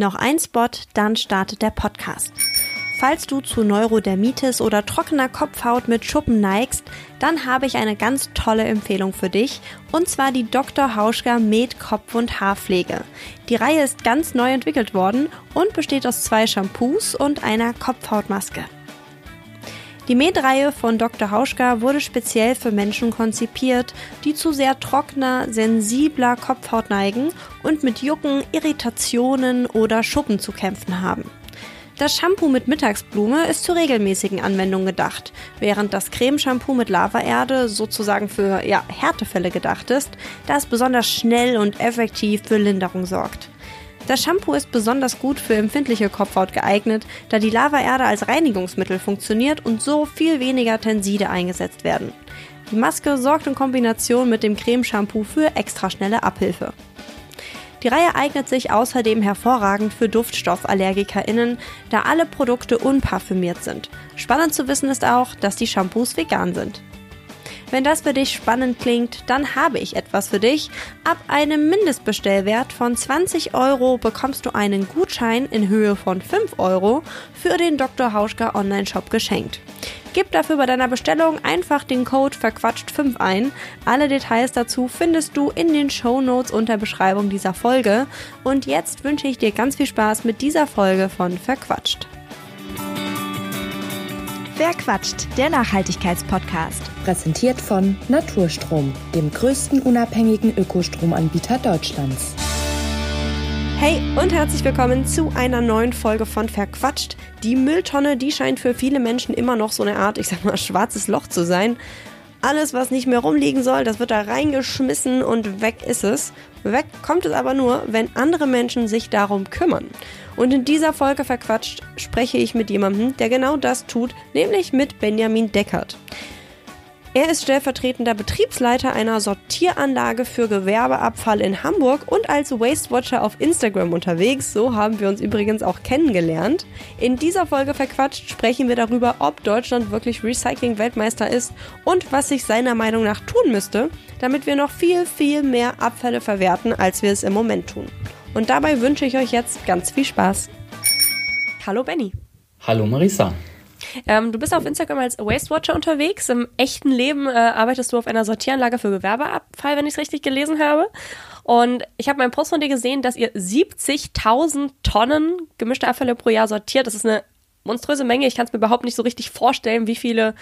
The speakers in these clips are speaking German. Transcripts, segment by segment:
Noch ein Spot, dann startet der Podcast. Falls du zu Neurodermitis oder trockener Kopfhaut mit Schuppen neigst, dann habe ich eine ganz tolle Empfehlung für dich, und zwar die Dr. Hauschka Med Kopf- und Haarpflege. Die Reihe ist ganz neu entwickelt worden und besteht aus zwei Shampoos und einer Kopfhautmaske. Die Med-Reihe von Dr. Hauschka wurde speziell für Menschen konzipiert, die zu sehr trockener, sensibler Kopfhaut neigen und mit Jucken, Irritationen oder Schuppen zu kämpfen haben. Das Shampoo mit Mittagsblume ist zur regelmäßigen Anwendung gedacht, während das Cremeshampoo mit Lavaerde sozusagen für ja, Härtefälle gedacht ist, da es besonders schnell und effektiv für Linderung sorgt. Das Shampoo ist besonders gut für empfindliche Kopfhaut geeignet, da die Lavaerde als Reinigungsmittel funktioniert und so viel weniger Tenside eingesetzt werden. Die Maske sorgt in Kombination mit dem Cremeshampoo für extra schnelle Abhilfe. Die Reihe eignet sich außerdem hervorragend für DuftstoffallergikerInnen, da alle Produkte unparfümiert sind. Spannend zu wissen ist auch, dass die Shampoos vegan sind. Wenn das für dich spannend klingt, dann habe ich etwas für dich. Ab einem Mindestbestellwert von 20 Euro bekommst du einen Gutschein in Höhe von 5 Euro für den Dr. Hauschka Online-Shop geschenkt. Gib dafür bei deiner Bestellung einfach den Code verquatscht5 ein. Alle Details dazu findest du in den Show Notes unter Beschreibung dieser Folge. Und jetzt wünsche ich dir ganz viel Spaß mit dieser Folge von Verquatscht. Wer quatscht? Der Nachhaltigkeitspodcast. Präsentiert von Naturstrom, dem größten unabhängigen Ökostromanbieter Deutschlands. Hey und herzlich willkommen zu einer neuen Folge von Verquatscht. Die Mülltonne, die scheint für viele Menschen immer noch so eine Art, ich sag mal, schwarzes Loch zu sein. Alles, was nicht mehr rumliegen soll, das wird da reingeschmissen und weg ist es. Weg kommt es aber nur, wenn andere Menschen sich darum kümmern. Und in dieser Folge verquatscht spreche ich mit jemandem, der genau das tut, nämlich mit Benjamin Deckert. Er ist stellvertretender Betriebsleiter einer Sortieranlage für Gewerbeabfall in Hamburg und als Waste Watcher auf Instagram unterwegs. So haben wir uns übrigens auch kennengelernt. In dieser Folge verquatscht sprechen wir darüber, ob Deutschland wirklich Recycling-Weltmeister ist und was sich seiner Meinung nach tun müsste, damit wir noch viel, viel mehr Abfälle verwerten, als wir es im Moment tun. Und dabei wünsche ich euch jetzt ganz viel Spaß. Hallo Benny. Hallo Marisa. Ähm, du bist auf Instagram als Waste Watcher unterwegs. Im echten Leben äh, arbeitest du auf einer Sortieranlage für Gewerbeabfall, wenn ich es richtig gelesen habe. Und ich habe meinen Post von dir gesehen, dass ihr 70.000 Tonnen gemischte Abfälle pro Jahr sortiert. Das ist eine monströse Menge. Ich kann es mir überhaupt nicht so richtig vorstellen, wie viele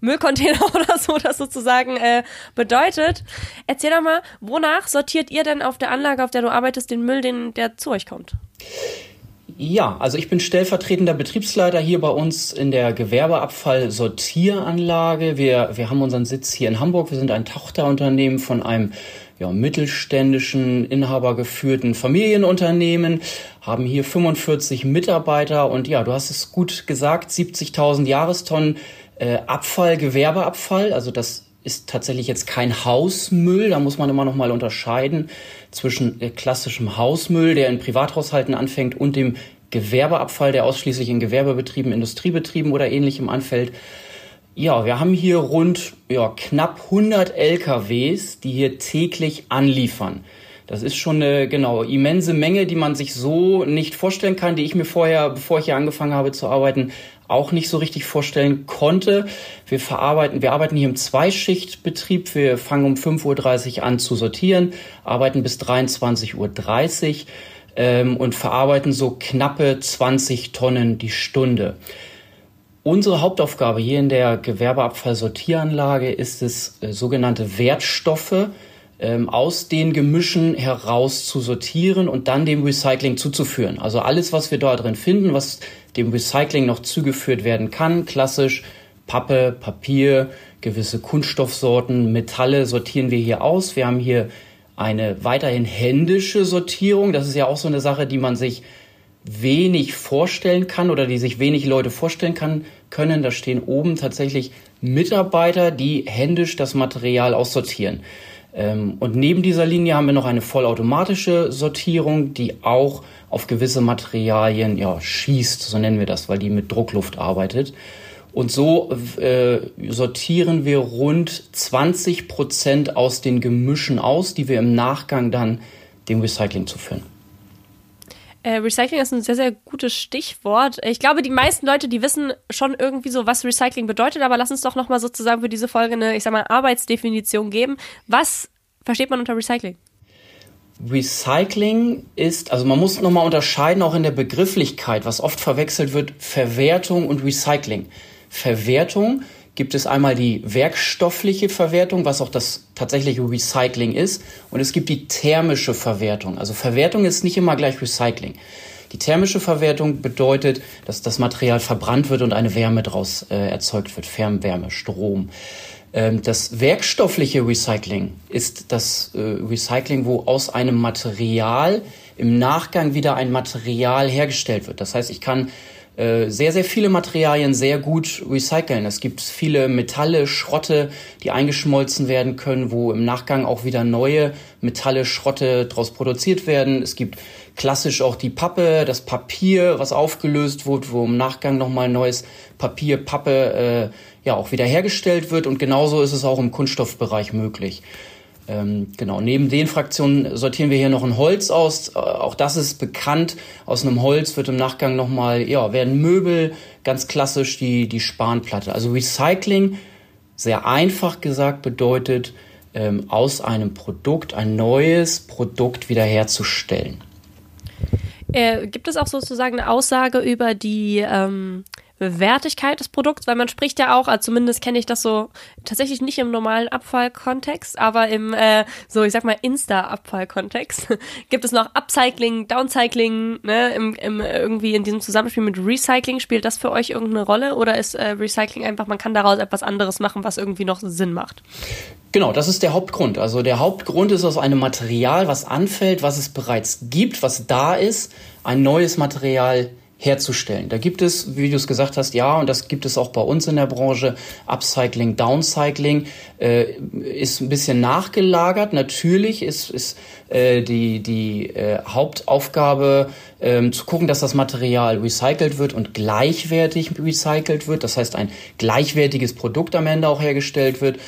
Müllcontainer oder so das sozusagen äh, bedeutet. Erzähl doch mal, wonach sortiert ihr denn auf der Anlage, auf der du arbeitest, den Müll, den, der zu euch kommt? Ja, also ich bin stellvertretender Betriebsleiter hier bei uns in der Gewerbeabfall-Sortieranlage. Wir, wir haben unseren Sitz hier in Hamburg. Wir sind ein Tochterunternehmen von einem ja, mittelständischen, inhabergeführten Familienunternehmen, haben hier 45 Mitarbeiter und ja, du hast es gut gesagt, 70.000 Jahrestonnen äh, Abfall, Gewerbeabfall. Also das ist tatsächlich jetzt kein Hausmüll. Da muss man immer noch mal unterscheiden zwischen äh, klassischem Hausmüll, der in Privathaushalten anfängt, und dem Gewerbeabfall, der ausschließlich in Gewerbebetrieben, Industriebetrieben oder ähnlichem anfällt. Ja, wir haben hier rund ja, knapp 100 LKWs, die hier täglich anliefern. Das ist schon eine genau immense Menge, die man sich so nicht vorstellen kann, die ich mir vorher, bevor ich hier angefangen habe zu arbeiten, auch nicht so richtig vorstellen konnte. Wir verarbeiten, wir arbeiten hier im Zweischichtbetrieb. Wir fangen um 5.30 Uhr an zu sortieren, arbeiten bis 23.30 Uhr ähm, und verarbeiten so knappe 20 Tonnen die Stunde. Unsere Hauptaufgabe hier in der Gewerbeabfallsortieranlage ist es, äh, sogenannte Wertstoffe ähm, aus den Gemischen heraus zu sortieren und dann dem Recycling zuzuführen. Also alles, was wir da drin finden, was dem Recycling noch zugeführt werden kann, klassisch Pappe, Papier, gewisse Kunststoffsorten, Metalle sortieren wir hier aus. Wir haben hier eine weiterhin händische Sortierung. Das ist ja auch so eine Sache, die man sich wenig vorstellen kann oder die sich wenig Leute vorstellen kann, können. Da stehen oben tatsächlich Mitarbeiter, die händisch das Material aussortieren. Ähm, und neben dieser Linie haben wir noch eine vollautomatische Sortierung, die auch auf gewisse Materialien ja, schießt, so nennen wir das, weil die mit Druckluft arbeitet. Und so äh, sortieren wir rund 20 Prozent aus den Gemischen aus, die wir im Nachgang dann dem Recycling zuführen. Äh, Recycling ist ein sehr, sehr gutes Stichwort. Ich glaube, die meisten Leute, die wissen schon irgendwie so, was Recycling bedeutet, aber lass uns doch nochmal sozusagen für diese Folge eine, ich sag mal, Arbeitsdefinition geben. Was versteht man unter Recycling? Recycling ist, also man muss nochmal unterscheiden, auch in der Begrifflichkeit, was oft verwechselt wird, Verwertung und Recycling. Verwertung gibt es einmal die werkstoffliche Verwertung, was auch das tatsächliche Recycling ist, und es gibt die thermische Verwertung. Also Verwertung ist nicht immer gleich Recycling. Die thermische Verwertung bedeutet, dass das Material verbrannt wird und eine Wärme daraus äh, erzeugt wird, Fernwärme, Strom. Ähm, das werkstoffliche Recycling ist das äh, Recycling, wo aus einem Material im Nachgang wieder ein Material hergestellt wird. Das heißt, ich kann äh, sehr, sehr viele Materialien sehr gut recyceln. Es gibt viele Metalle, Schrotte, die eingeschmolzen werden können, wo im Nachgang auch wieder neue Metalle, Schrotte daraus produziert werden. Es gibt klassisch auch die Pappe, das Papier, was aufgelöst wurde, wo im Nachgang nochmal neues Papier, Pappe äh, ja auch wieder hergestellt wird. Und genauso ist es auch im Kunststoffbereich möglich. Ähm, genau, neben den Fraktionen sortieren wir hier noch ein Holz aus. Äh, auch das ist bekannt. Aus einem Holz wird im Nachgang nochmal, ja, werden Möbel, ganz klassisch die, die Spanplatte. Also Recycling, sehr einfach gesagt, bedeutet, ähm, aus einem Produkt ein neues Produkt wiederherzustellen. Äh, gibt es auch sozusagen eine Aussage über die ähm, Wertigkeit des Produkts, weil man spricht ja auch, also zumindest kenne ich das so tatsächlich nicht im normalen Abfallkontext, aber im äh, so ich sag mal Insta-Abfallkontext gibt es noch Upcycling, Downcycling, ne, im, im, irgendwie in diesem Zusammenspiel mit Recycling spielt das für euch irgendeine Rolle oder ist äh, Recycling einfach, man kann daraus etwas anderes machen, was irgendwie noch Sinn macht? Genau, das ist der Hauptgrund. Also der Hauptgrund ist aus einem Material, was anfällt, was es bereits gibt, was da ist, ein neues Material herzustellen. Da gibt es, wie du es gesagt hast, ja, und das gibt es auch bei uns in der Branche, Upcycling, Downcycling, äh, ist ein bisschen nachgelagert. Natürlich ist, ist äh, die, die äh, Hauptaufgabe ähm, zu gucken, dass das Material recycelt wird und gleichwertig recycelt wird. Das heißt, ein gleichwertiges Produkt am Ende auch hergestellt wird.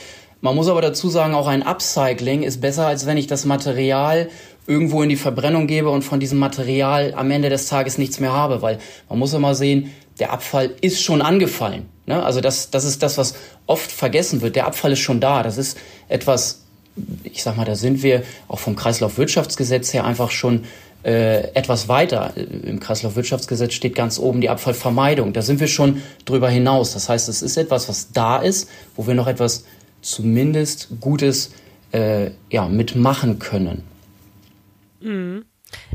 Man muss aber dazu sagen, auch ein Upcycling ist besser, als wenn ich das Material irgendwo in die Verbrennung gebe und von diesem Material am Ende des Tages nichts mehr habe, weil man muss immer sehen, der Abfall ist schon angefallen. Ne? Also das, das ist das, was oft vergessen wird. Der Abfall ist schon da. Das ist etwas, ich sag mal, da sind wir auch vom Kreislaufwirtschaftsgesetz her einfach schon äh, etwas weiter. Im Kreislaufwirtschaftsgesetz steht ganz oben die Abfallvermeidung. Da sind wir schon drüber hinaus. Das heißt, es ist etwas, was da ist, wo wir noch etwas zumindest Gutes äh, ja, mitmachen können. Mhm.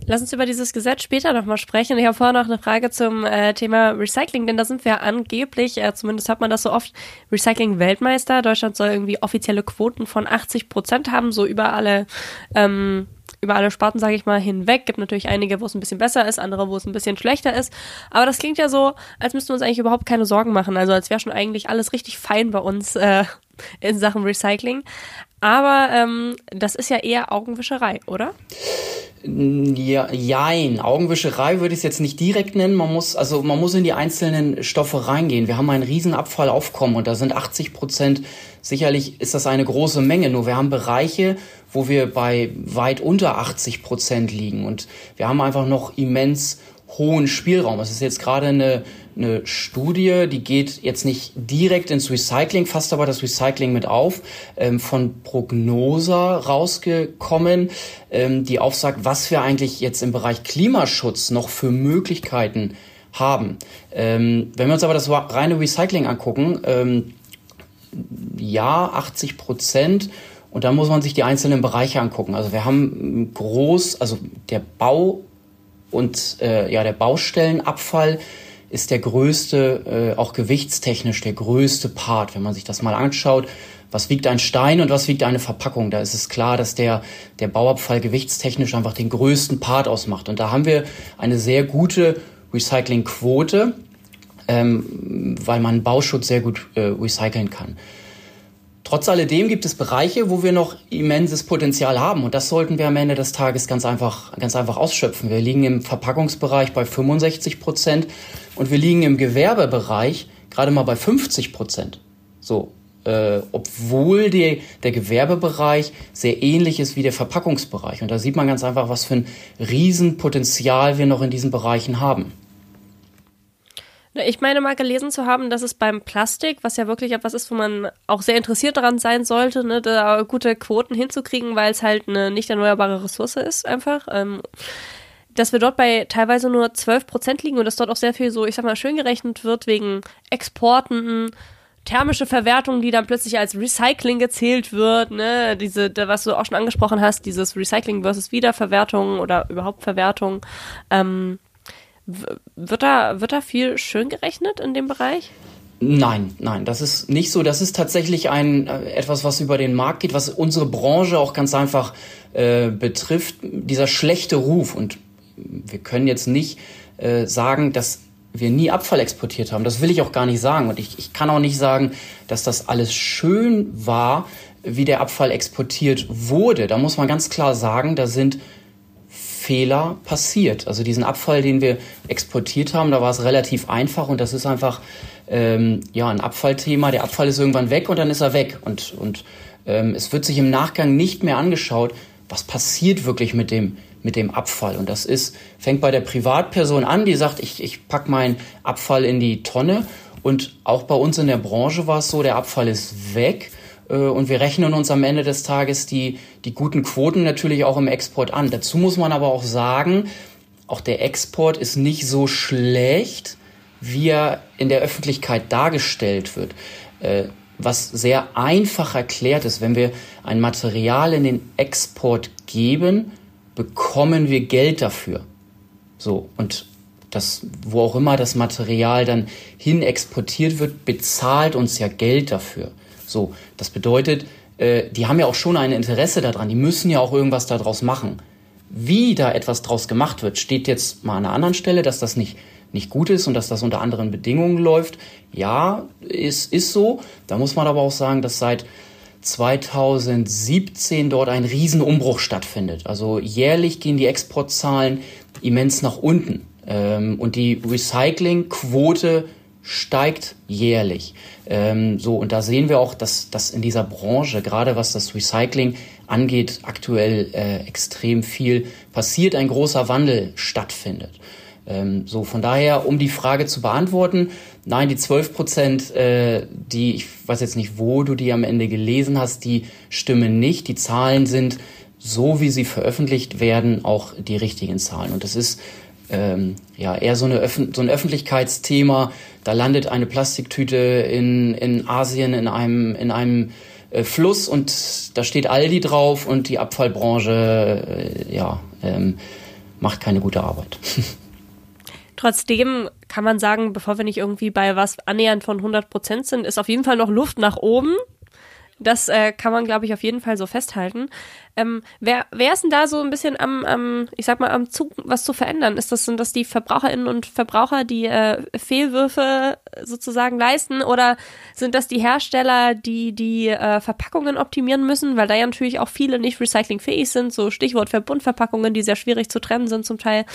Lass uns über dieses Gesetz später nochmal sprechen. Ich habe vorher noch eine Frage zum äh, Thema Recycling, denn da sind wir angeblich, äh, zumindest hat man das so oft, Recycling-Weltmeister. Deutschland soll irgendwie offizielle Quoten von 80 Prozent haben, so über alle, ähm, über alle Sparten, sage ich mal, hinweg. Gibt natürlich einige, wo es ein bisschen besser ist, andere, wo es ein bisschen schlechter ist. Aber das klingt ja so, als müssten wir uns eigentlich überhaupt keine Sorgen machen. Also als wäre schon eigentlich alles richtig fein bei uns äh, in Sachen Recycling. Aber ähm, das ist ja eher Augenwischerei, oder? Ja, jein. Augenwischerei würde ich es jetzt nicht direkt nennen. Man muss, also man muss in die einzelnen Stoffe reingehen. Wir haben einen riesen Abfallaufkommen und da sind 80 Prozent, sicherlich ist das eine große Menge. Nur wir haben Bereiche, wo wir bei weit unter 80 Prozent liegen und wir haben einfach noch immens hohen Spielraum. Es ist jetzt gerade eine, eine Studie, die geht jetzt nicht direkt ins Recycling, fasst aber das Recycling mit auf, ähm, von Prognosa rausgekommen, ähm, die aufsagt, was wir eigentlich jetzt im Bereich Klimaschutz noch für Möglichkeiten haben. Ähm, wenn wir uns aber das reine Recycling angucken, ähm, ja, 80 Prozent. Und dann muss man sich die einzelnen Bereiche angucken. Also wir haben groß, also der Bau und äh, ja, der Baustellenabfall ist der größte, äh, auch gewichtstechnisch der größte Part. Wenn man sich das mal anschaut, was wiegt ein Stein und was wiegt eine Verpackung, da ist es klar, dass der, der Bauabfall gewichtstechnisch einfach den größten Part ausmacht. Und da haben wir eine sehr gute Recyclingquote, ähm, weil man Bauschutz sehr gut äh, recyceln kann. Trotz alledem gibt es Bereiche, wo wir noch immenses Potenzial haben und das sollten wir am Ende des Tages ganz einfach, ganz einfach ausschöpfen. Wir liegen im Verpackungsbereich bei 65 Prozent und wir liegen im Gewerbebereich gerade mal bei 50 Prozent. So, äh, obwohl die, der Gewerbebereich sehr ähnlich ist wie der Verpackungsbereich. Und da sieht man ganz einfach, was für ein Riesenpotenzial wir noch in diesen Bereichen haben. Ich meine mal gelesen zu haben, dass es beim Plastik, was ja wirklich etwas ist, wo man auch sehr interessiert daran sein sollte, ne, da gute Quoten hinzukriegen, weil es halt eine nicht erneuerbare Ressource ist, einfach. Ähm, dass wir dort bei teilweise nur 12 Prozent liegen und dass dort auch sehr viel so, ich sag mal, schön gerechnet wird wegen Exporten, thermische Verwertung, die dann plötzlich als Recycling gezählt wird, ne, diese, was du auch schon angesprochen hast, dieses Recycling versus Wiederverwertung oder überhaupt Verwertung. Ähm, wird da, wird da viel schön gerechnet in dem Bereich? Nein, nein, das ist nicht so. Das ist tatsächlich ein äh, etwas, was über den Markt geht, was unsere Branche auch ganz einfach äh, betrifft. Dieser schlechte Ruf und wir können jetzt nicht äh, sagen, dass wir nie Abfall exportiert haben. Das will ich auch gar nicht sagen. Und ich, ich kann auch nicht sagen, dass das alles schön war, wie der Abfall exportiert wurde. Da muss man ganz klar sagen, da sind Fehler passiert. Also diesen Abfall, den wir exportiert haben, da war es relativ einfach und das ist einfach ähm, ja ein Abfallthema. Der Abfall ist irgendwann weg und dann ist er weg und und ähm, es wird sich im Nachgang nicht mehr angeschaut, was passiert wirklich mit dem mit dem Abfall. Und das ist fängt bei der Privatperson an, die sagt, ich ich pack meinen Abfall in die Tonne und auch bei uns in der Branche war es so, der Abfall ist weg und wir rechnen uns am Ende des Tages die, die guten Quoten natürlich auch im Export an. Dazu muss man aber auch sagen, auch der Export ist nicht so schlecht, wie er in der Öffentlichkeit dargestellt wird. Äh, was sehr einfach erklärt ist, wenn wir ein Material in den Export geben, bekommen wir Geld dafür. So, und das, wo auch immer das Material dann hin exportiert wird, bezahlt uns ja Geld dafür. So, das bedeutet, äh, die haben ja auch schon ein Interesse daran, die müssen ja auch irgendwas daraus machen. Wie da etwas draus gemacht wird, steht jetzt mal an einer anderen Stelle, dass das nicht, nicht gut ist und dass das unter anderen Bedingungen läuft. Ja, ist, ist so. Da muss man aber auch sagen, dass seit 2017 dort ein Riesenumbruch stattfindet. Also jährlich gehen die Exportzahlen immens nach unten. Ähm, und die Recyclingquote steigt jährlich. Ähm, so, und da sehen wir auch, dass, dass in dieser Branche, gerade was das Recycling angeht, aktuell äh, extrem viel passiert, ein großer Wandel stattfindet. Ähm, so, von daher, um die Frage zu beantworten, nein, die 12 Prozent, äh, die, ich weiß jetzt nicht, wo du die am Ende gelesen hast, die stimmen nicht. Die Zahlen sind, so wie sie veröffentlicht werden, auch die richtigen Zahlen. Und das ist ähm, ja eher so, eine so ein Öffentlichkeitsthema. Da landet eine Plastiktüte in, in Asien in einem, in einem äh, Fluss und da steht Aldi drauf und die Abfallbranche äh, ja, ähm, macht keine gute Arbeit. Trotzdem kann man sagen, bevor wir nicht irgendwie bei was annähernd von 100 Prozent sind, ist auf jeden Fall noch Luft nach oben. Das äh, kann man, glaube ich, auf jeden Fall so festhalten. Ähm, wer, wer ist denn da so ein bisschen am, am, ich sag mal, am Zug, was zu verändern? Ist das, sind das die Verbraucherinnen und Verbraucher, die äh, Fehlwürfe sozusagen leisten? Oder sind das die Hersteller, die die äh, Verpackungen optimieren müssen? Weil da ja natürlich auch viele nicht recyclingfähig sind, so Stichwort Verbundverpackungen, die sehr schwierig zu trennen sind zum Teil.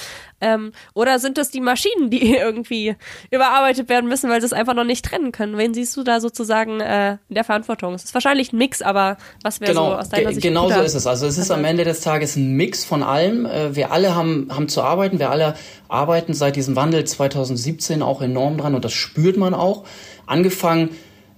Ähm, oder sind das die Maschinen, die irgendwie überarbeitet werden müssen, weil sie es einfach noch nicht trennen können? Wen siehst du da sozusagen äh, in der Verantwortung? Es ist wahrscheinlich ein Mix, aber was wäre genau, so aus deiner Sicht? Genau so ist es. Also es ist am Ende des Tages ein Mix von allem. Äh, wir alle haben, haben zu arbeiten, wir alle arbeiten seit diesem Wandel 2017 auch enorm dran und das spürt man auch. Angefangen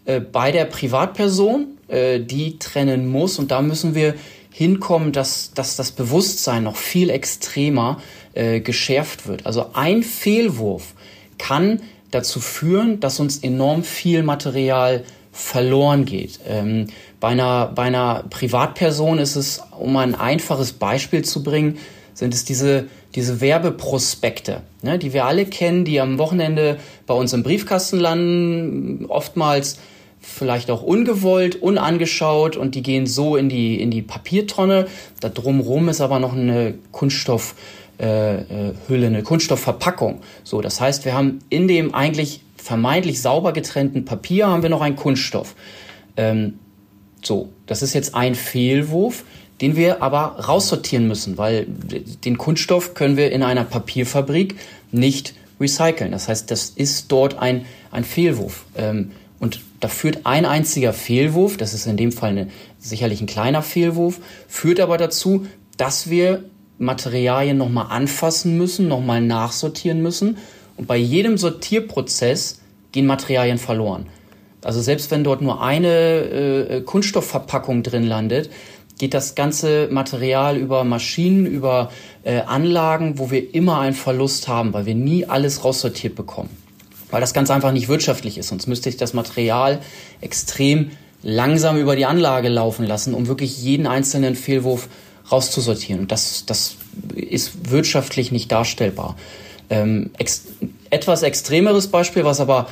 äh, bei der Privatperson, äh, die trennen muss und da müssen wir hinkommen, dass, dass das Bewusstsein noch viel extremer geschärft wird. Also ein Fehlwurf kann dazu führen, dass uns enorm viel Material verloren geht. Ähm, bei, einer, bei einer Privatperson ist es, um ein einfaches Beispiel zu bringen, sind es diese, diese Werbeprospekte, ne, die wir alle kennen, die am Wochenende bei uns im Briefkasten landen, oftmals vielleicht auch ungewollt, unangeschaut und die gehen so in die, in die Papiertonne. Da drumrum ist aber noch eine Kunststoffhülle, äh, eine Kunststoffverpackung. So, das heißt, wir haben in dem eigentlich vermeintlich sauber getrennten Papier haben wir noch einen Kunststoff. Ähm, so, das ist jetzt ein Fehlwurf, den wir aber raussortieren müssen, weil den Kunststoff können wir in einer Papierfabrik nicht recyceln. Das heißt, das ist dort ein, ein Fehlwurf. Ähm, Und da führt ein einziger Fehlwurf, das ist in dem Fall eine, sicherlich ein kleiner Fehlwurf, führt aber dazu, dass wir Materialien nochmal anfassen müssen, nochmal nachsortieren müssen. Und bei jedem Sortierprozess gehen Materialien verloren. Also selbst wenn dort nur eine äh, Kunststoffverpackung drin landet, geht das ganze Material über Maschinen, über äh, Anlagen, wo wir immer einen Verlust haben, weil wir nie alles raussortiert bekommen. Weil das ganz einfach nicht wirtschaftlich ist. Sonst müsste ich das Material extrem langsam über die Anlage laufen lassen, um wirklich jeden einzelnen Fehlwurf rauszusortieren. Und das, das ist wirtschaftlich nicht darstellbar. Ähm, ex etwas extremeres Beispiel, was aber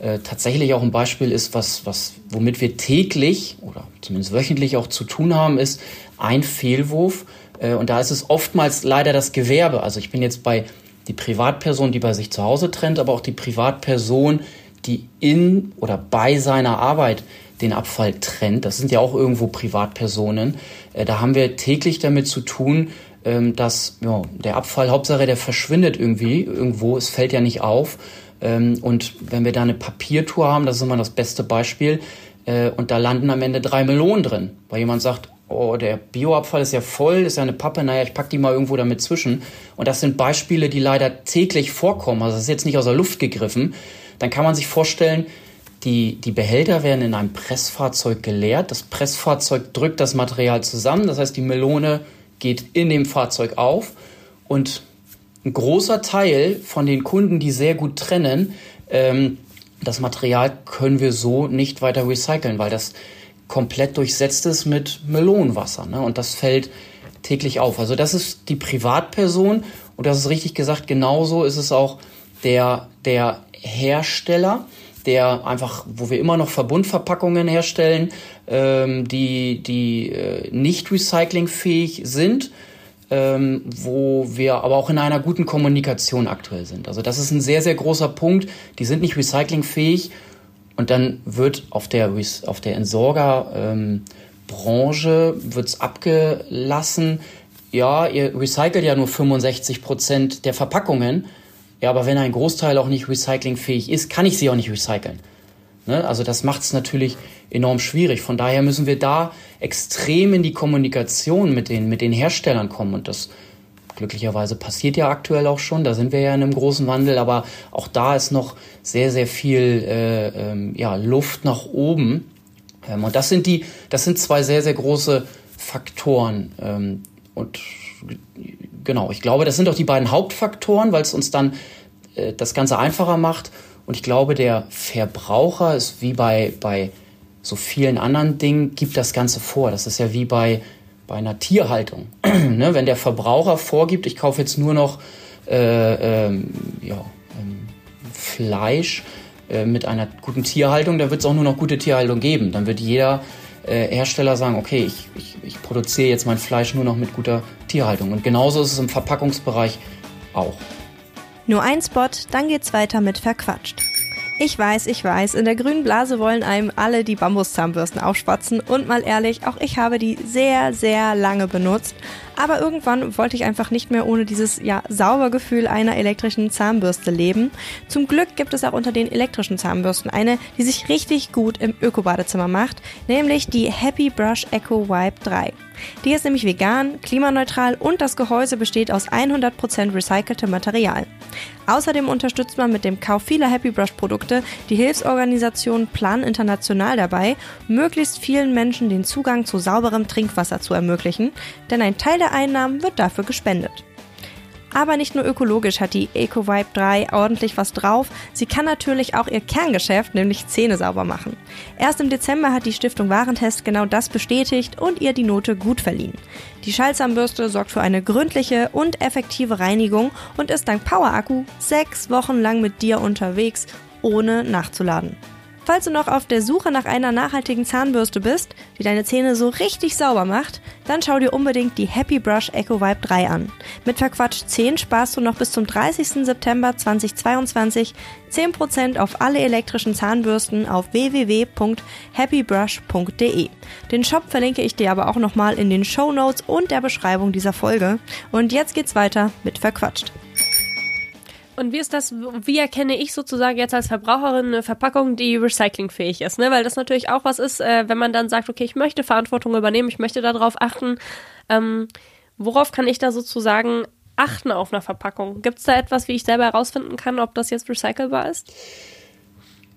äh, tatsächlich auch ein Beispiel ist, was, was, womit wir täglich oder zumindest wöchentlich auch zu tun haben, ist ein Fehlwurf. Äh, und da ist es oftmals leider das Gewerbe. Also ich bin jetzt bei die Privatperson, die bei sich zu Hause trennt, aber auch die Privatperson, die in oder bei seiner Arbeit den Abfall trennt. Das sind ja auch irgendwo Privatpersonen. Äh, da haben wir täglich damit zu tun, ähm, dass ja, der Abfall, Hauptsache der verschwindet irgendwie irgendwo, es fällt ja nicht auf. Ähm, und wenn wir da eine Papiertour haben, das ist immer das beste Beispiel, äh, und da landen am Ende drei Melonen drin, weil jemand sagt, oh, der Bioabfall ist ja voll, ist ja eine Pappe, naja, ich pack die mal irgendwo damit zwischen. Und das sind Beispiele, die leider täglich vorkommen. Also das ist jetzt nicht aus der Luft gegriffen. Dann kann man sich vorstellen, die, die Behälter werden in einem Pressfahrzeug geleert. Das Pressfahrzeug drückt das Material zusammen. Das heißt, die Melone geht in dem Fahrzeug auf. Und ein großer Teil von den Kunden, die sehr gut trennen, ähm, das Material können wir so nicht weiter recyceln, weil das komplett durchsetzt ist mit Melonenwasser. Ne? Und das fällt täglich auf. Also das ist die Privatperson und das ist richtig gesagt, genauso ist es auch der, der Hersteller, der einfach, wo wir immer noch Verbundverpackungen herstellen, ähm, die, die äh, nicht recyclingfähig sind ähm, wo wir aber auch in einer guten Kommunikation aktuell sind. Also das ist ein sehr, sehr großer Punkt. Die sind nicht recyclingfähig und dann wird auf der, auf der Entsorgerbranche ähm, abgelassen, ja, ihr recycelt ja nur 65 Prozent der Verpackungen. Ja, aber wenn ein Großteil auch nicht recyclingfähig ist, kann ich sie auch nicht recyceln. Ne? Also das macht es natürlich enorm schwierig. Von daher müssen wir da extrem in die Kommunikation mit den, mit den Herstellern kommen. Und das glücklicherweise passiert ja aktuell auch schon. Da sind wir ja in einem großen Wandel. Aber auch da ist noch sehr, sehr viel äh, ähm, ja, Luft nach oben. Ähm, und das sind die, das sind zwei sehr, sehr große Faktoren. Ähm, und genau, ich glaube, das sind auch die beiden Hauptfaktoren, weil es uns dann äh, das Ganze einfacher macht. Und ich glaube, der Verbraucher ist wie bei, bei so vielen anderen Dingen gibt das Ganze vor. Das ist ja wie bei, bei einer Tierhaltung. ne? Wenn der Verbraucher vorgibt, ich kaufe jetzt nur noch äh, ähm, ja, ähm, Fleisch äh, mit einer guten Tierhaltung, dann wird es auch nur noch gute Tierhaltung geben. Dann wird jeder äh, Hersteller sagen, okay, ich, ich, ich produziere jetzt mein Fleisch nur noch mit guter Tierhaltung. Und genauso ist es im Verpackungsbereich auch. Nur ein Spot, dann geht's weiter mit Verquatscht. Ich weiß, ich weiß, in der grünen Blase wollen einem alle die Bambuszahnbürsten aufspatzen und mal ehrlich, auch ich habe die sehr, sehr lange benutzt. Aber irgendwann wollte ich einfach nicht mehr ohne dieses, ja, Saubergefühl einer elektrischen Zahnbürste leben. Zum Glück gibt es auch unter den elektrischen Zahnbürsten eine, die sich richtig gut im Öko-Badezimmer macht, nämlich die Happy Brush Echo Wipe 3. Die ist nämlich vegan, klimaneutral und das Gehäuse besteht aus 100% recyceltem Material. Außerdem unterstützt man mit dem Kauf vieler Happy Brush Produkte die Hilfsorganisation Plan International dabei, möglichst vielen Menschen den Zugang zu sauberem Trinkwasser zu ermöglichen, denn ein Teil der Einnahmen wird dafür gespendet. Aber nicht nur ökologisch hat die EcoVibe 3 ordentlich was drauf, sie kann natürlich auch ihr Kerngeschäft, nämlich Zähne sauber machen. Erst im Dezember hat die Stiftung Warentest genau das bestätigt und ihr die Note gut verliehen. Die Schallzahnbürste sorgt für eine gründliche und effektive Reinigung und ist dank Power Akku sechs Wochen lang mit dir unterwegs, ohne nachzuladen. Falls du noch auf der Suche nach einer nachhaltigen Zahnbürste bist, die deine Zähne so richtig sauber macht, dann schau dir unbedingt die Happy Brush Echo Vibe 3 an. Mit Verquatsch 10 sparst du noch bis zum 30. September 2022 10% auf alle elektrischen Zahnbürsten auf www.happybrush.de. Den Shop verlinke ich dir aber auch nochmal in den Show Notes und der Beschreibung dieser Folge. Und jetzt geht's weiter mit Verquatscht. Und wie ist das, wie erkenne ich sozusagen jetzt als Verbraucherin eine Verpackung, die recyclingfähig ist? Ne? Weil das natürlich auch was ist, äh, wenn man dann sagt, okay, ich möchte Verantwortung übernehmen, ich möchte darauf achten. Ähm, worauf kann ich da sozusagen achten auf einer Verpackung? Gibt es da etwas, wie ich selber herausfinden kann, ob das jetzt recycelbar ist?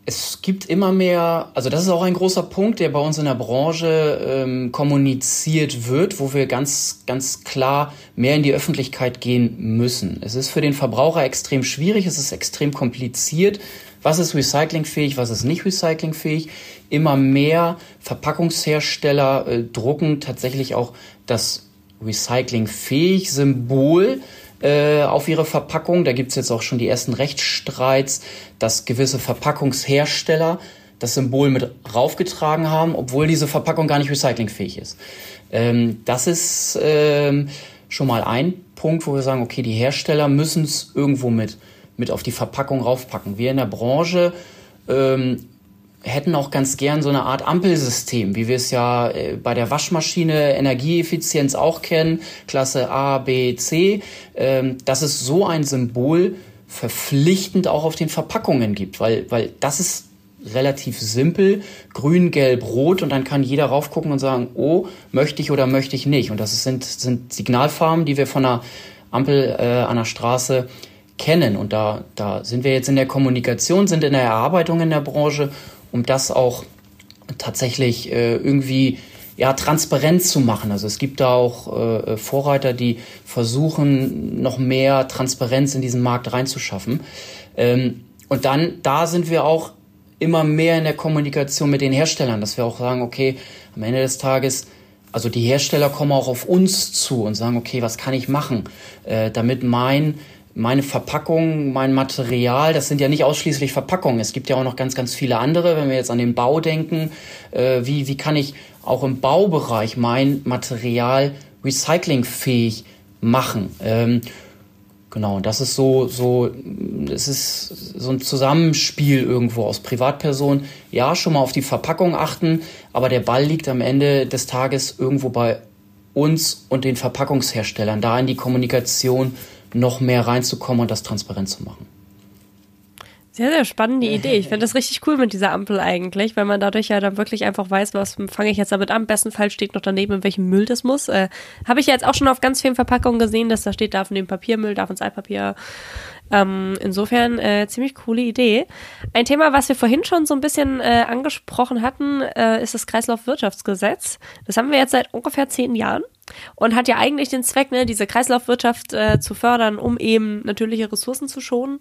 Es gibt immer mehr, also das ist auch ein großer Punkt, der bei uns in der Branche ähm, kommuniziert wird, wo wir ganz, ganz klar mehr in die Öffentlichkeit gehen müssen. Es ist für den Verbraucher extrem schwierig, es ist extrem kompliziert. Was ist recyclingfähig, was ist nicht recyclingfähig? Immer mehr Verpackungshersteller äh, drucken tatsächlich auch das recyclingfähig Symbol äh, auf ihre Verpackung. Da gibt's jetzt auch schon die ersten Rechtsstreits, dass gewisse Verpackungshersteller das Symbol mit raufgetragen haben, obwohl diese Verpackung gar nicht recyclingfähig ist. Ähm, das ist ähm, schon mal ein Punkt, wo wir sagen, okay, die Hersteller müssen es irgendwo mit, mit auf die Verpackung raufpacken. Wir in der Branche ähm, hätten auch ganz gern so eine Art Ampelsystem, wie wir es ja äh, bei der Waschmaschine Energieeffizienz auch kennen, Klasse A, B, C, ähm, dass es so ein Symbol verpflichtend auch auf den Verpackungen gibt, weil, weil das ist relativ simpel, grün, gelb, rot und dann kann jeder raufgucken und sagen, oh, möchte ich oder möchte ich nicht. Und das sind, sind Signalfarben, die wir von einer Ampel äh, an der Straße kennen. Und da, da sind wir jetzt in der Kommunikation, sind in der Erarbeitung in der Branche um das auch tatsächlich äh, irgendwie ja, transparent zu machen. Also es gibt da auch äh, Vorreiter, die versuchen, noch mehr Transparenz in diesen Markt reinzuschaffen. Ähm, und dann, da sind wir auch immer mehr in der Kommunikation mit den Herstellern, dass wir auch sagen, okay, am Ende des Tages, also die Hersteller kommen auch auf uns zu und sagen, okay, was kann ich machen, äh, damit mein meine Verpackung, mein Material, das sind ja nicht ausschließlich Verpackungen. Es gibt ja auch noch ganz, ganz viele andere. Wenn wir jetzt an den Bau denken, äh, wie, wie kann ich auch im Baubereich mein Material recyclingfähig machen? Ähm, genau, das ist so, so, es ist so ein Zusammenspiel irgendwo aus Privatpersonen. Ja, schon mal auf die Verpackung achten, aber der Ball liegt am Ende des Tages irgendwo bei uns und den Verpackungsherstellern, da in die Kommunikation noch mehr reinzukommen und das transparent zu machen. Sehr, sehr spannende Idee. Ich finde das richtig cool mit dieser Ampel eigentlich, weil man dadurch ja dann wirklich einfach weiß, was fange ich jetzt damit an. Im besten Fall steht noch daneben, in welchem Müll das muss. Äh, Habe ich ja jetzt auch schon auf ganz vielen Verpackungen gesehen, dass da steht, darf in dem Papiermüll, darf ins Altpapier. Ähm, insofern äh, ziemlich coole Idee. Ein Thema, was wir vorhin schon so ein bisschen äh, angesprochen hatten, äh, ist das Kreislaufwirtschaftsgesetz. Das haben wir jetzt seit ungefähr zehn Jahren und hat ja eigentlich den Zweck, ne, diese Kreislaufwirtschaft äh, zu fördern, um eben natürliche Ressourcen zu schonen.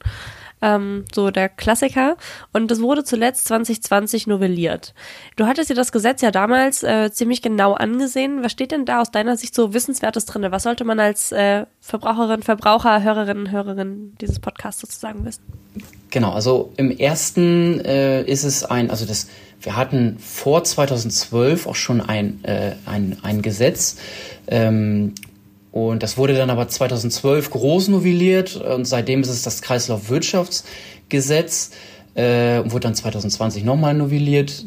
Ähm, so der Klassiker. Und das wurde zuletzt 2020 novelliert. Du hattest dir das Gesetz ja damals äh, ziemlich genau angesehen. Was steht denn da aus deiner Sicht so Wissenswertes drin? Was sollte man als äh, Verbraucherin, Verbraucher, Hörerinnen, Hörerin dieses Podcasts sozusagen wissen? Genau, also im ersten äh, ist es ein, also das, wir hatten vor 2012 auch schon ein, äh, ein, ein Gesetz, ähm, und das wurde dann aber 2012 groß novelliert und seitdem ist es das Kreislaufwirtschaftsgesetz äh, und wurde dann 2020 nochmal novelliert.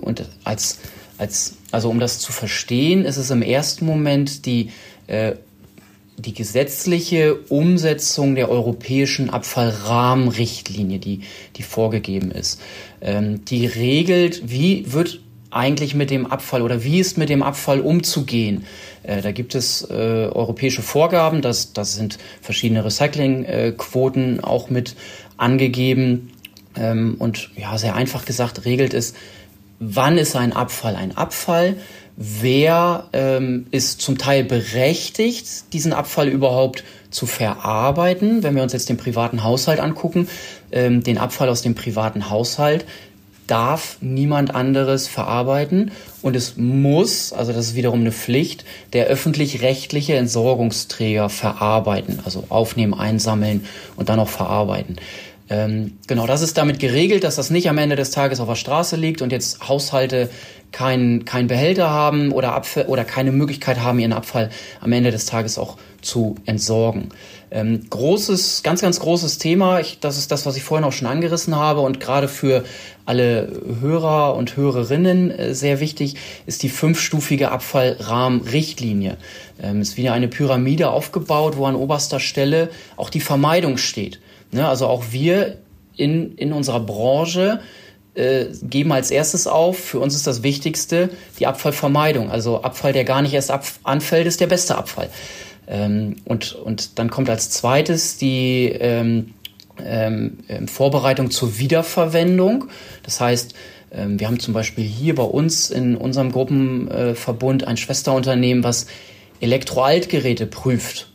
Und als, als, also um das zu verstehen, ist es im ersten Moment die, äh, die gesetzliche Umsetzung der europäischen Abfallrahmenrichtlinie, die, die vorgegeben ist. Ähm, die regelt, wie wird eigentlich mit dem Abfall oder wie ist mit dem Abfall umzugehen. Äh, da gibt es äh, europäische Vorgaben, das, das sind verschiedene Recyclingquoten auch mit angegeben. Ähm, und ja, sehr einfach gesagt regelt es, wann ist ein Abfall ein Abfall, wer ähm, ist zum Teil berechtigt, diesen Abfall überhaupt zu verarbeiten. Wenn wir uns jetzt den privaten Haushalt angucken, ähm, den Abfall aus dem privaten Haushalt, darf niemand anderes verarbeiten und es muss, also das ist wiederum eine Pflicht, der öffentlich-rechtliche Entsorgungsträger verarbeiten, also aufnehmen, einsammeln und dann auch verarbeiten. Ähm, genau, das ist damit geregelt, dass das nicht am Ende des Tages auf der Straße liegt und jetzt Haushalte keinen kein Behälter haben oder, Abfall, oder keine Möglichkeit haben, ihren Abfall am Ende des Tages auch zu entsorgen. Ähm, großes, ganz, ganz großes Thema. Ich, das ist das, was ich vorhin auch schon angerissen habe und gerade für alle Hörer und Hörerinnen äh, sehr wichtig ist die fünfstufige Abfallrahmenrichtlinie. Ähm, ist wieder eine Pyramide aufgebaut, wo an oberster Stelle auch die Vermeidung steht. Ne, also auch wir in, in unserer Branche äh, geben als erstes auf, für uns ist das Wichtigste die Abfallvermeidung. Also Abfall, der gar nicht erst anfällt, ist der beste Abfall. Ähm, und, und dann kommt als zweites die ähm, ähm, ähm Vorbereitung zur Wiederverwendung. Das heißt, ähm, wir haben zum Beispiel hier bei uns in unserem Gruppenverbund ein Schwesterunternehmen, was Elektroaltgeräte prüft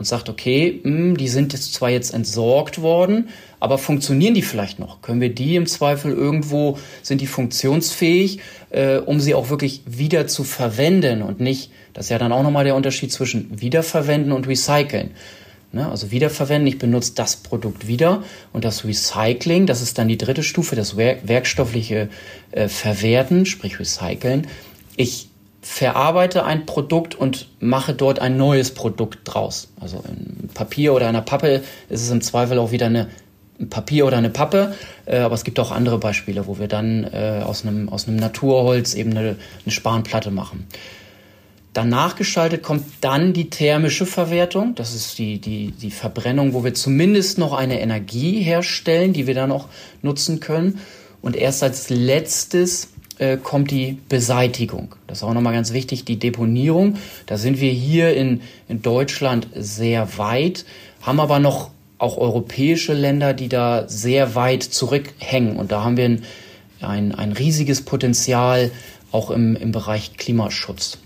und sagt, okay, mh, hm, die sind jetzt zwar jetzt entsorgt worden, aber funktionieren die vielleicht noch? Können wir die im Zweifel irgendwo, sind die funktionsfähig, äh, um sie auch wirklich wieder zu verwenden und nicht, das ist ja dann auch nochmal der Unterschied zwischen wiederverwenden und recyceln. Ne? Also wiederverwenden, ich benutze das Produkt wieder und das Recycling, das ist dann die dritte Stufe, das werk werkstoffliche äh, Verwerten, sprich Recyceln. Ich verarbeite ein Produkt und mache dort ein neues Produkt draus. Also in Papier oder einer Pappe ist es im Zweifel auch wieder eine ein Papier oder eine Pappe, äh, aber es gibt auch andere Beispiele, wo wir dann äh, aus, einem, aus einem Naturholz eben eine, eine Spanplatte machen. Danach geschaltet kommt dann die thermische Verwertung. Das ist die, die, die Verbrennung, wo wir zumindest noch eine Energie herstellen, die wir dann auch nutzen können. Und erst als letztes äh, kommt die Beseitigung. Das ist auch nochmal ganz wichtig, die Deponierung. Da sind wir hier in, in Deutschland sehr weit, haben aber noch auch europäische Länder, die da sehr weit zurückhängen. Und da haben wir ein, ein, ein riesiges Potenzial auch im, im Bereich Klimaschutz.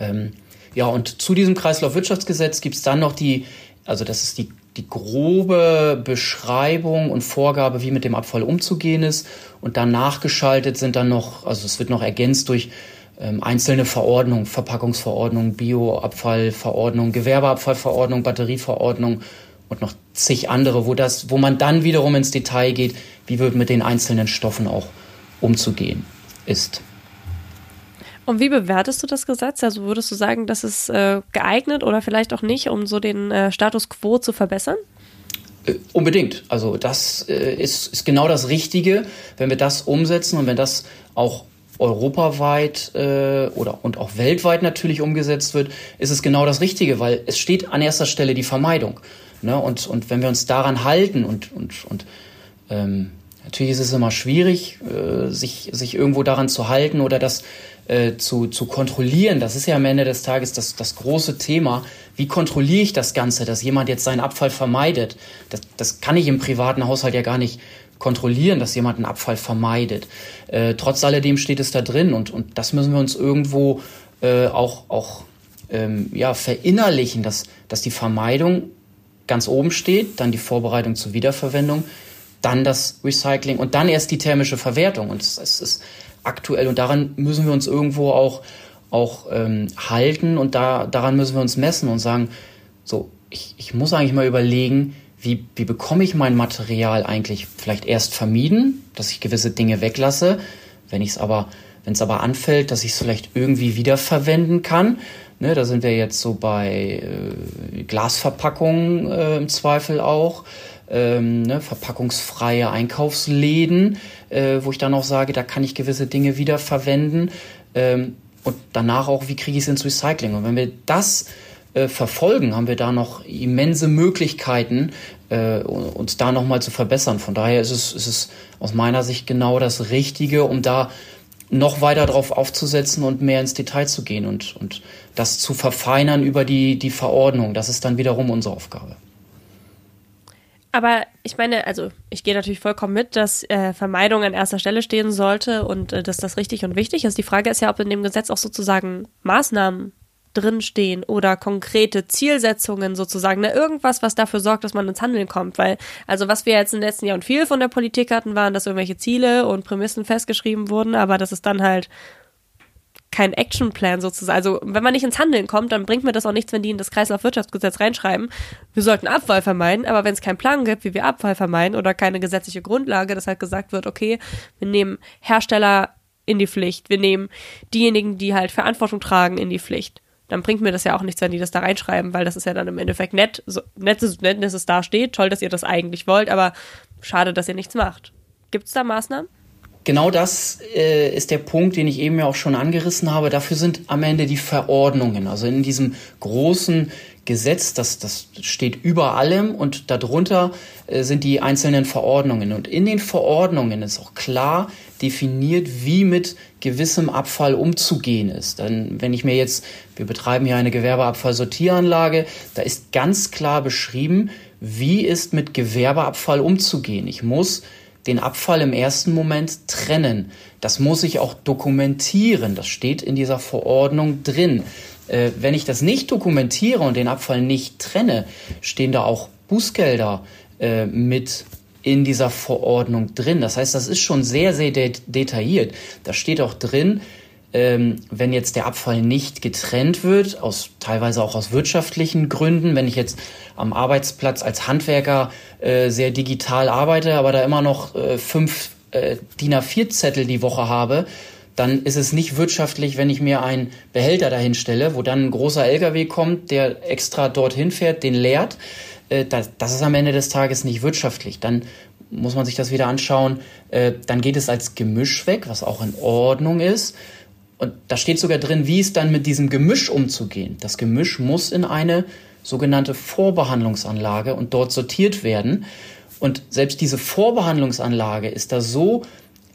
Ähm, ja, und zu diesem Kreislaufwirtschaftsgesetz gibt es dann noch die, also das ist die, die grobe Beschreibung und Vorgabe, wie mit dem Abfall umzugehen ist. Und danach geschaltet sind dann noch, also es wird noch ergänzt durch ähm, einzelne Verordnungen, Verpackungsverordnung, Bioabfallverordnung, Gewerbeabfallverordnung, Batterieverordnung und noch zig andere, wo das, wo man dann wiederum ins Detail geht, wie wird mit den einzelnen Stoffen auch umzugehen ist. Und wie bewertest du das Gesetz? Also würdest du sagen, das ist äh, geeignet oder vielleicht auch nicht, um so den äh, Status quo zu verbessern? Äh, unbedingt. Also das äh, ist, ist genau das Richtige, wenn wir das umsetzen und wenn das auch europaweit äh, oder und auch weltweit natürlich umgesetzt wird, ist es genau das Richtige, weil es steht an erster Stelle die Vermeidung. Ne? Und, und wenn wir uns daran halten und, und, und ähm, natürlich ist es immer schwierig, äh, sich, sich irgendwo daran zu halten oder das äh, zu, zu kontrollieren, das ist ja am Ende des Tages das, das große Thema. Wie kontrolliere ich das Ganze, dass jemand jetzt seinen Abfall vermeidet? Das, das kann ich im privaten Haushalt ja gar nicht kontrollieren, dass jemand einen Abfall vermeidet. Äh, trotz alledem steht es da drin und, und das müssen wir uns irgendwo äh, auch, auch ähm, ja, verinnerlichen, dass, dass die Vermeidung ganz oben steht, dann die Vorbereitung zur Wiederverwendung, dann das Recycling und dann erst die thermische Verwertung. Und es, es ist aktuell und daran müssen wir uns irgendwo auch, auch ähm, halten und da, daran müssen wir uns messen und sagen, so, ich, ich muss eigentlich mal überlegen, wie, wie bekomme ich mein Material eigentlich vielleicht erst vermieden, dass ich gewisse Dinge weglasse, wenn ich es aber, wenn es aber anfällt, dass ich es vielleicht irgendwie wiederverwenden kann. Ne, da sind wir jetzt so bei äh, Glasverpackungen äh, im Zweifel auch, ähm, ne, verpackungsfreie Einkaufsläden, äh, wo ich dann auch sage, da kann ich gewisse Dinge wiederverwenden. Ähm, und danach auch, wie kriege ich es ins Recycling? Und wenn wir das äh, verfolgen, haben wir da noch immense Möglichkeiten, äh, uns da nochmal zu verbessern. Von daher ist es, ist es aus meiner Sicht genau das Richtige, um da noch weiter drauf aufzusetzen und mehr ins Detail zu gehen und, und das zu verfeinern über die, die Verordnung. Das ist dann wiederum unsere Aufgabe. Aber ich meine, also ich gehe natürlich vollkommen mit, dass äh, Vermeidung an erster Stelle stehen sollte und äh, dass das richtig und wichtig ist. Die Frage ist ja, ob in dem Gesetz auch sozusagen Maßnahmen drinstehen oder konkrete Zielsetzungen sozusagen, ne, irgendwas, was dafür sorgt, dass man ins Handeln kommt. Weil, also was wir jetzt in den letzten Jahren viel von der Politik hatten, waren, dass irgendwelche Ziele und Prämissen festgeschrieben wurden, aber das ist dann halt kein Actionplan sozusagen. Also wenn man nicht ins Handeln kommt, dann bringt mir das auch nichts, wenn die in das Kreislaufwirtschaftsgesetz reinschreiben, wir sollten Abfall vermeiden, aber wenn es keinen Plan gibt, wie wir Abfall vermeiden oder keine gesetzliche Grundlage, dass halt gesagt wird, okay, wir nehmen Hersteller in die Pflicht, wir nehmen diejenigen, die halt Verantwortung tragen, in die Pflicht dann bringt mir das ja auch nichts, wenn die das da reinschreiben, weil das ist ja dann im Endeffekt nett, so, nett, nett, dass es da steht, toll, dass ihr das eigentlich wollt, aber schade, dass ihr nichts macht. Gibt es da Maßnahmen? Genau das äh, ist der Punkt, den ich eben ja auch schon angerissen habe. Dafür sind am Ende die Verordnungen. Also in diesem großen Gesetz, das, das steht über allem und darunter äh, sind die einzelnen Verordnungen. Und in den Verordnungen ist auch klar definiert, wie mit gewissem Abfall umzugehen ist. Denn wenn ich mir jetzt, wir betreiben hier eine Gewerbeabfallsortieranlage, da ist ganz klar beschrieben, wie ist mit Gewerbeabfall umzugehen. Ich muss den Abfall im ersten Moment trennen. Das muss ich auch dokumentieren. Das steht in dieser Verordnung drin. Äh, wenn ich das nicht dokumentiere und den Abfall nicht trenne, stehen da auch Bußgelder äh, mit in dieser Verordnung drin. Das heißt, das ist schon sehr, sehr de detailliert. Da steht auch drin, ähm, wenn jetzt der Abfall nicht getrennt wird, aus teilweise auch aus wirtschaftlichen Gründen, wenn ich jetzt am Arbeitsplatz als Handwerker äh, sehr digital arbeite, aber da immer noch äh, fünf äh, DIN A4-Zettel die Woche habe, dann ist es nicht wirtschaftlich, wenn ich mir einen Behälter dahin stelle, wo dann ein großer LKW kommt, der extra dorthin fährt, den leert. Äh, das, das ist am Ende des Tages nicht wirtschaftlich. Dann muss man sich das wieder anschauen. Äh, dann geht es als Gemisch weg, was auch in Ordnung ist. Und da steht sogar drin, wie es dann mit diesem Gemisch umzugehen. Das Gemisch muss in eine sogenannte Vorbehandlungsanlage und dort sortiert werden. Und selbst diese Vorbehandlungsanlage ist da so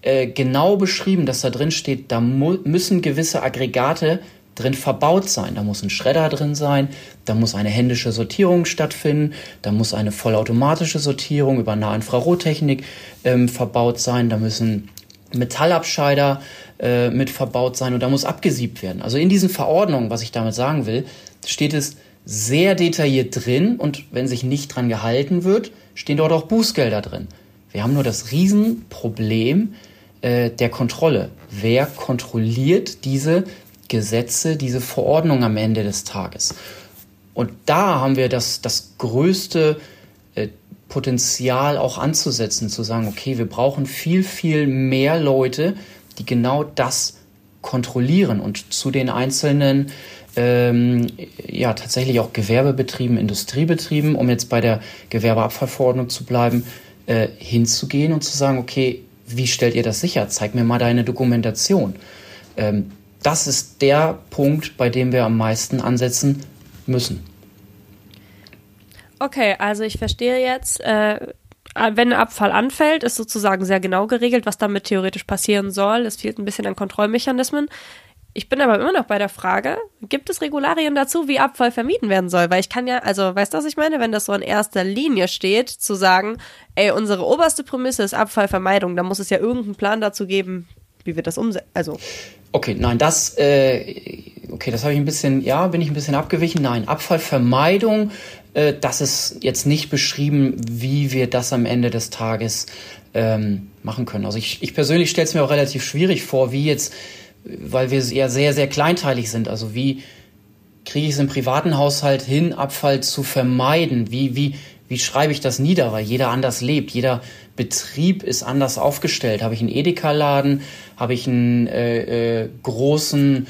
äh, genau beschrieben, dass da drin steht, da müssen gewisse Aggregate drin verbaut sein. Da muss ein Schredder drin sein, da muss eine händische Sortierung stattfinden, da muss eine vollautomatische Sortierung über Nahinfrarottechnik ähm, verbaut sein, da müssen Metallabscheider äh, mit verbaut sein und da muss abgesiebt werden. Also in diesen Verordnungen, was ich damit sagen will, steht es sehr detailliert drin und wenn sich nicht dran gehalten wird, stehen dort auch Bußgelder drin. Wir haben nur das Riesenproblem äh, der Kontrolle. Wer kontrolliert diese Gesetze, diese Verordnung am Ende des Tages? Und da haben wir das, das größte äh, Potenzial auch anzusetzen, zu sagen, okay, wir brauchen viel, viel mehr Leute, die genau das kontrollieren und zu den einzelnen ähm, ja tatsächlich auch Gewerbebetrieben, Industriebetrieben, um jetzt bei der Gewerbeabfallverordnung zu bleiben, äh, hinzugehen und zu sagen, okay, wie stellt ihr das sicher? Zeig mir mal deine Dokumentation. Ähm, das ist der Punkt, bei dem wir am meisten ansetzen müssen. Okay, also ich verstehe jetzt, äh, wenn ein Abfall anfällt, ist sozusagen sehr genau geregelt, was damit theoretisch passieren soll. Es fehlt ein bisschen an Kontrollmechanismen. Ich bin aber immer noch bei der Frage, gibt es Regularien dazu, wie Abfall vermieden werden soll? Weil ich kann ja, also weißt du, was ich meine? Wenn das so in erster Linie steht, zu sagen, ey, unsere oberste Prämisse ist Abfallvermeidung, dann muss es ja irgendeinen Plan dazu geben, wie wir das umsetzen. Also. Okay, nein, das, äh, okay, das habe ich ein bisschen, ja, bin ich ein bisschen abgewichen. Nein, Abfallvermeidung, äh, das ist jetzt nicht beschrieben, wie wir das am Ende des Tages ähm, machen können. Also ich, ich persönlich stelle es mir auch relativ schwierig vor, wie jetzt weil wir ja sehr, sehr kleinteilig sind. Also wie kriege ich es im privaten Haushalt hin, Abfall zu vermeiden? Wie, wie, wie schreibe ich das nieder? Weil jeder anders lebt, jeder Betrieb ist anders aufgestellt. Habe ich einen Edeka-Laden? Habe ich einen äh, äh, großen,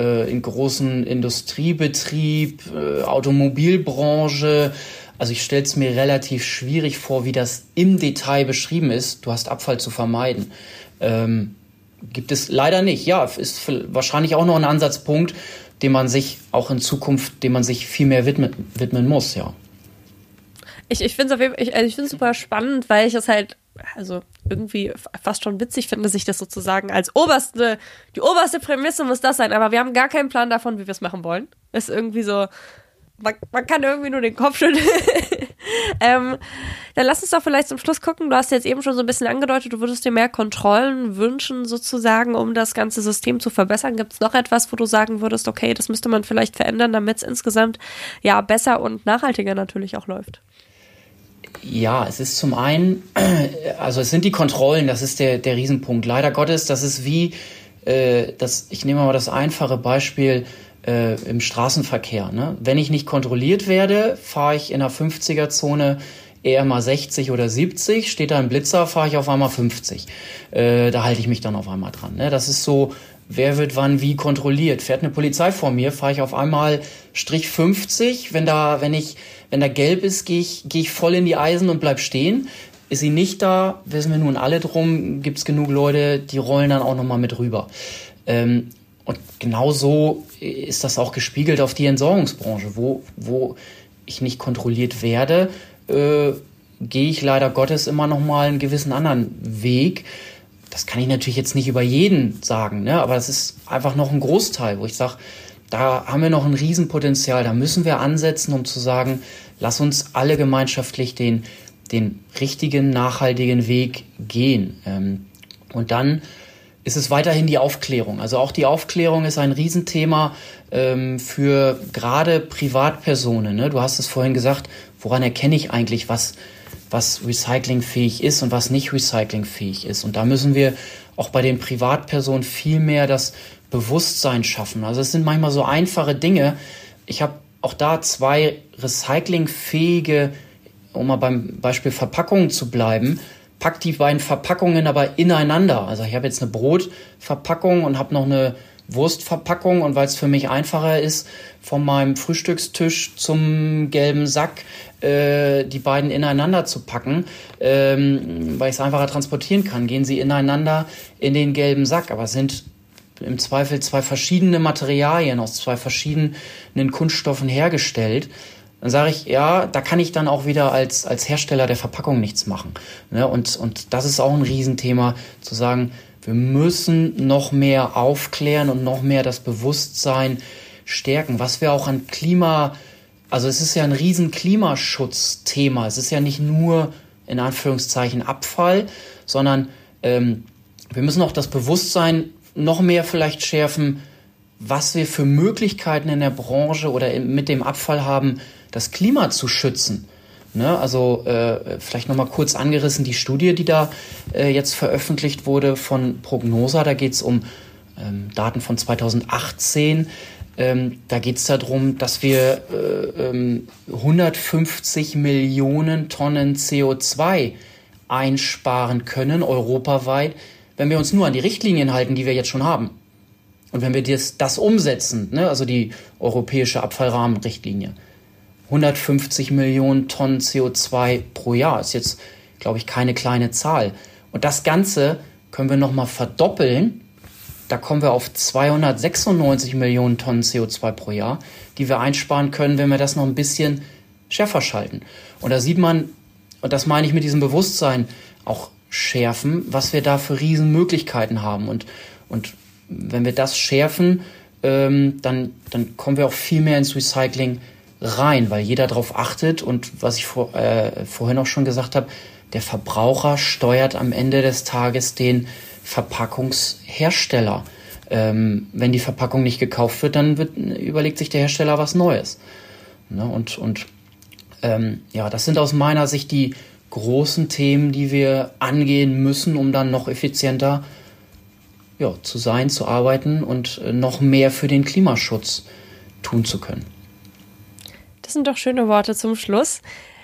äh, einen großen Industriebetrieb, äh, Automobilbranche? Also ich stelle es mir relativ schwierig vor, wie das im Detail beschrieben ist. Du hast Abfall zu vermeiden. Ähm, gibt es leider nicht. Ja, ist wahrscheinlich auch noch ein Ansatzpunkt, dem man sich auch in Zukunft, dem man sich viel mehr widmen, widmen muss, ja. Ich, ich finde es ich, also ich super spannend, weil ich es halt, also irgendwie fast schon witzig finde, sich das sozusagen als oberste, die oberste Prämisse muss das sein, aber wir haben gar keinen Plan davon, wie wir es machen wollen. Ist irgendwie so, man, man kann irgendwie nur den Kopf schütteln. ähm, dann lass uns doch vielleicht zum Schluss gucken. Du hast jetzt eben schon so ein bisschen angedeutet, du würdest dir mehr Kontrollen wünschen, sozusagen, um das ganze System zu verbessern. Gibt es noch etwas, wo du sagen würdest, okay, das müsste man vielleicht verändern, damit es insgesamt ja besser und nachhaltiger natürlich auch läuft? Ja, es ist zum einen, also es sind die Kontrollen, das ist der, der Riesenpunkt. Leider Gottes, das ist wie, äh, das, ich nehme mal das einfache Beispiel, äh, im Straßenverkehr. Ne? Wenn ich nicht kontrolliert werde, fahre ich in der 50er-Zone eher mal 60 oder 70, steht da ein Blitzer, fahre ich auf einmal 50. Äh, da halte ich mich dann auf einmal dran. Ne? Das ist so, wer wird wann wie kontrolliert. Fährt eine Polizei vor mir, fahre ich auf einmal Strich 50. Wenn da, wenn ich, wenn da gelb ist, gehe ich, gehe ich voll in die Eisen und bleib stehen. Ist sie nicht da, wissen wir nun alle drum, gibt es genug Leute, die rollen dann auch nochmal mit rüber. Ähm, und genauso ist das auch gespiegelt auf die Entsorgungsbranche, wo, wo ich nicht kontrolliert werde, äh, gehe ich leider Gottes immer noch mal einen gewissen anderen Weg. Das kann ich natürlich jetzt nicht über jeden sagen, ne? aber es ist einfach noch ein Großteil, wo ich sage, da haben wir noch ein Riesenpotenzial, da müssen wir ansetzen, um zu sagen, lass uns alle gemeinschaftlich den, den richtigen, nachhaltigen Weg gehen. Ähm, und dann ist es weiterhin die Aufklärung. Also auch die Aufklärung ist ein Riesenthema ähm, für gerade Privatpersonen. Ne? Du hast es vorhin gesagt, woran erkenne ich eigentlich, was, was recyclingfähig ist und was nicht recyclingfähig ist. Und da müssen wir auch bei den Privatpersonen viel mehr das Bewusstsein schaffen. Also es sind manchmal so einfache Dinge. Ich habe auch da zwei recyclingfähige, um mal beim Beispiel Verpackungen zu bleiben, pack die beiden Verpackungen aber ineinander. Also ich habe jetzt eine Brotverpackung und habe noch eine Wurstverpackung und weil es für mich einfacher ist, von meinem Frühstückstisch zum gelben Sack äh, die beiden ineinander zu packen, ähm, weil ich es einfacher transportieren kann, gehen sie ineinander in den gelben Sack. Aber es sind im Zweifel zwei verschiedene Materialien aus zwei verschiedenen Kunststoffen hergestellt dann sage ich, ja, da kann ich dann auch wieder als, als Hersteller der Verpackung nichts machen. Ne? Und, und das ist auch ein Riesenthema, zu sagen, wir müssen noch mehr aufklären und noch mehr das Bewusstsein stärken, was wir auch an Klima, also es ist ja ein riesen Klimaschutzthema. Es ist ja nicht nur in Anführungszeichen Abfall, sondern ähm, wir müssen auch das Bewusstsein noch mehr vielleicht schärfen, was wir für Möglichkeiten in der Branche oder mit dem Abfall haben, das Klima zu schützen. Ne, also äh, vielleicht nochmal kurz angerissen die Studie, die da äh, jetzt veröffentlicht wurde von Prognosa. Da geht es um ähm, Daten von 2018. Ähm, da geht es darum, dass wir äh, ähm, 150 Millionen Tonnen CO2 einsparen können, europaweit, wenn wir uns nur an die Richtlinien halten, die wir jetzt schon haben. Und wenn wir das, das umsetzen, ne, also die europäische Abfallrahmenrichtlinie, 150 Millionen Tonnen CO2 pro Jahr. Ist jetzt, glaube ich, keine kleine Zahl. Und das Ganze können wir nochmal verdoppeln. Da kommen wir auf 296 Millionen Tonnen CO2 pro Jahr, die wir einsparen können, wenn wir das noch ein bisschen schärfer schalten. Und da sieht man, und das meine ich mit diesem Bewusstsein, auch schärfen, was wir da für Riesenmöglichkeiten haben. Und, und wenn wir das schärfen, ähm, dann, dann kommen wir auch viel mehr ins Recycling rein, weil jeder darauf achtet und was ich vor, äh, vorhin auch schon gesagt habe, der Verbraucher steuert am Ende des Tages den Verpackungshersteller. Ähm, wenn die Verpackung nicht gekauft wird, dann wird, überlegt sich der Hersteller was Neues. Ne? Und, und ähm, ja, das sind aus meiner Sicht die großen Themen, die wir angehen müssen, um dann noch effizienter ja, zu sein, zu arbeiten und äh, noch mehr für den Klimaschutz tun zu können. Das sind doch schöne Worte zum Schluss.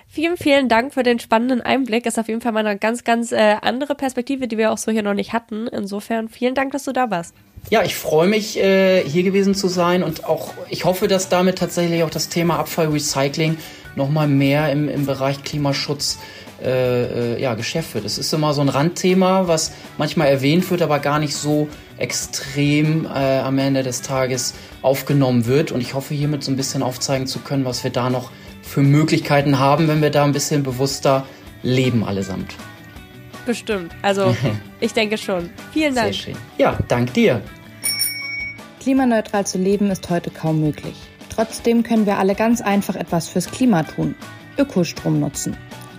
Vielen, vielen Dank für den spannenden Einblick. Ist auf jeden Fall mal eine ganz, ganz äh, andere Perspektive, die wir auch so hier noch nicht hatten. Insofern vielen Dank, dass du da warst. Ja, ich freue mich, äh, hier gewesen zu sein und auch ich hoffe, dass damit tatsächlich auch das Thema Abfallrecycling nochmal mehr im, im Bereich Klimaschutz äh, äh, ja, geschärft wird. Es ist immer so ein Randthema, was manchmal erwähnt wird, aber gar nicht so extrem äh, am Ende des Tages aufgenommen wird. Und ich hoffe, hiermit so ein bisschen aufzeigen zu können, was wir da noch für Möglichkeiten haben, wenn wir da ein bisschen bewusster leben allesamt. Bestimmt. Also ich denke schon. Vielen Dank. Sehr schön. Ja, dank dir. Klimaneutral zu leben ist heute kaum möglich. Trotzdem können wir alle ganz einfach etwas fürs Klima tun. Ökostrom nutzen.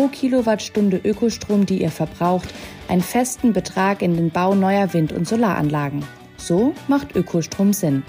pro Kilowattstunde Ökostrom, die ihr verbraucht, einen festen Betrag in den Bau neuer Wind- und Solaranlagen. So macht Ökostrom Sinn.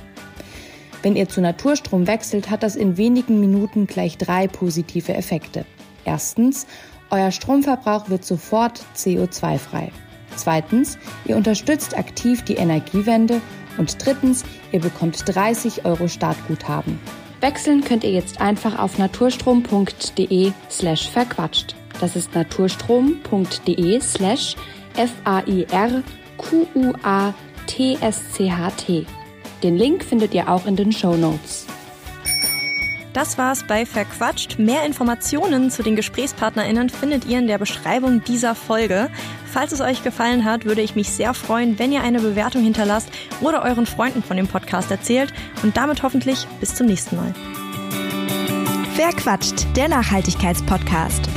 Wenn ihr zu Naturstrom wechselt, hat das in wenigen Minuten gleich drei positive Effekte. Erstens, euer Stromverbrauch wird sofort CO2-frei. Zweitens, ihr unterstützt aktiv die Energiewende. Und drittens, ihr bekommt 30 Euro Startguthaben. Wechseln könnt ihr jetzt einfach auf naturstrom.de slash verquatscht. Das ist naturstrom.de slash F-A-I-R-Q-U-A-T-S-C-H-T. Den Link findet ihr auch in den Show Notes. Das war's bei Verquatscht. Mehr Informationen zu den GesprächspartnerInnen findet ihr in der Beschreibung dieser Folge. Falls es euch gefallen hat, würde ich mich sehr freuen, wenn ihr eine Bewertung hinterlasst oder euren Freunden von dem Podcast erzählt. Und damit hoffentlich bis zum nächsten Mal. Verquatscht, der Nachhaltigkeitspodcast.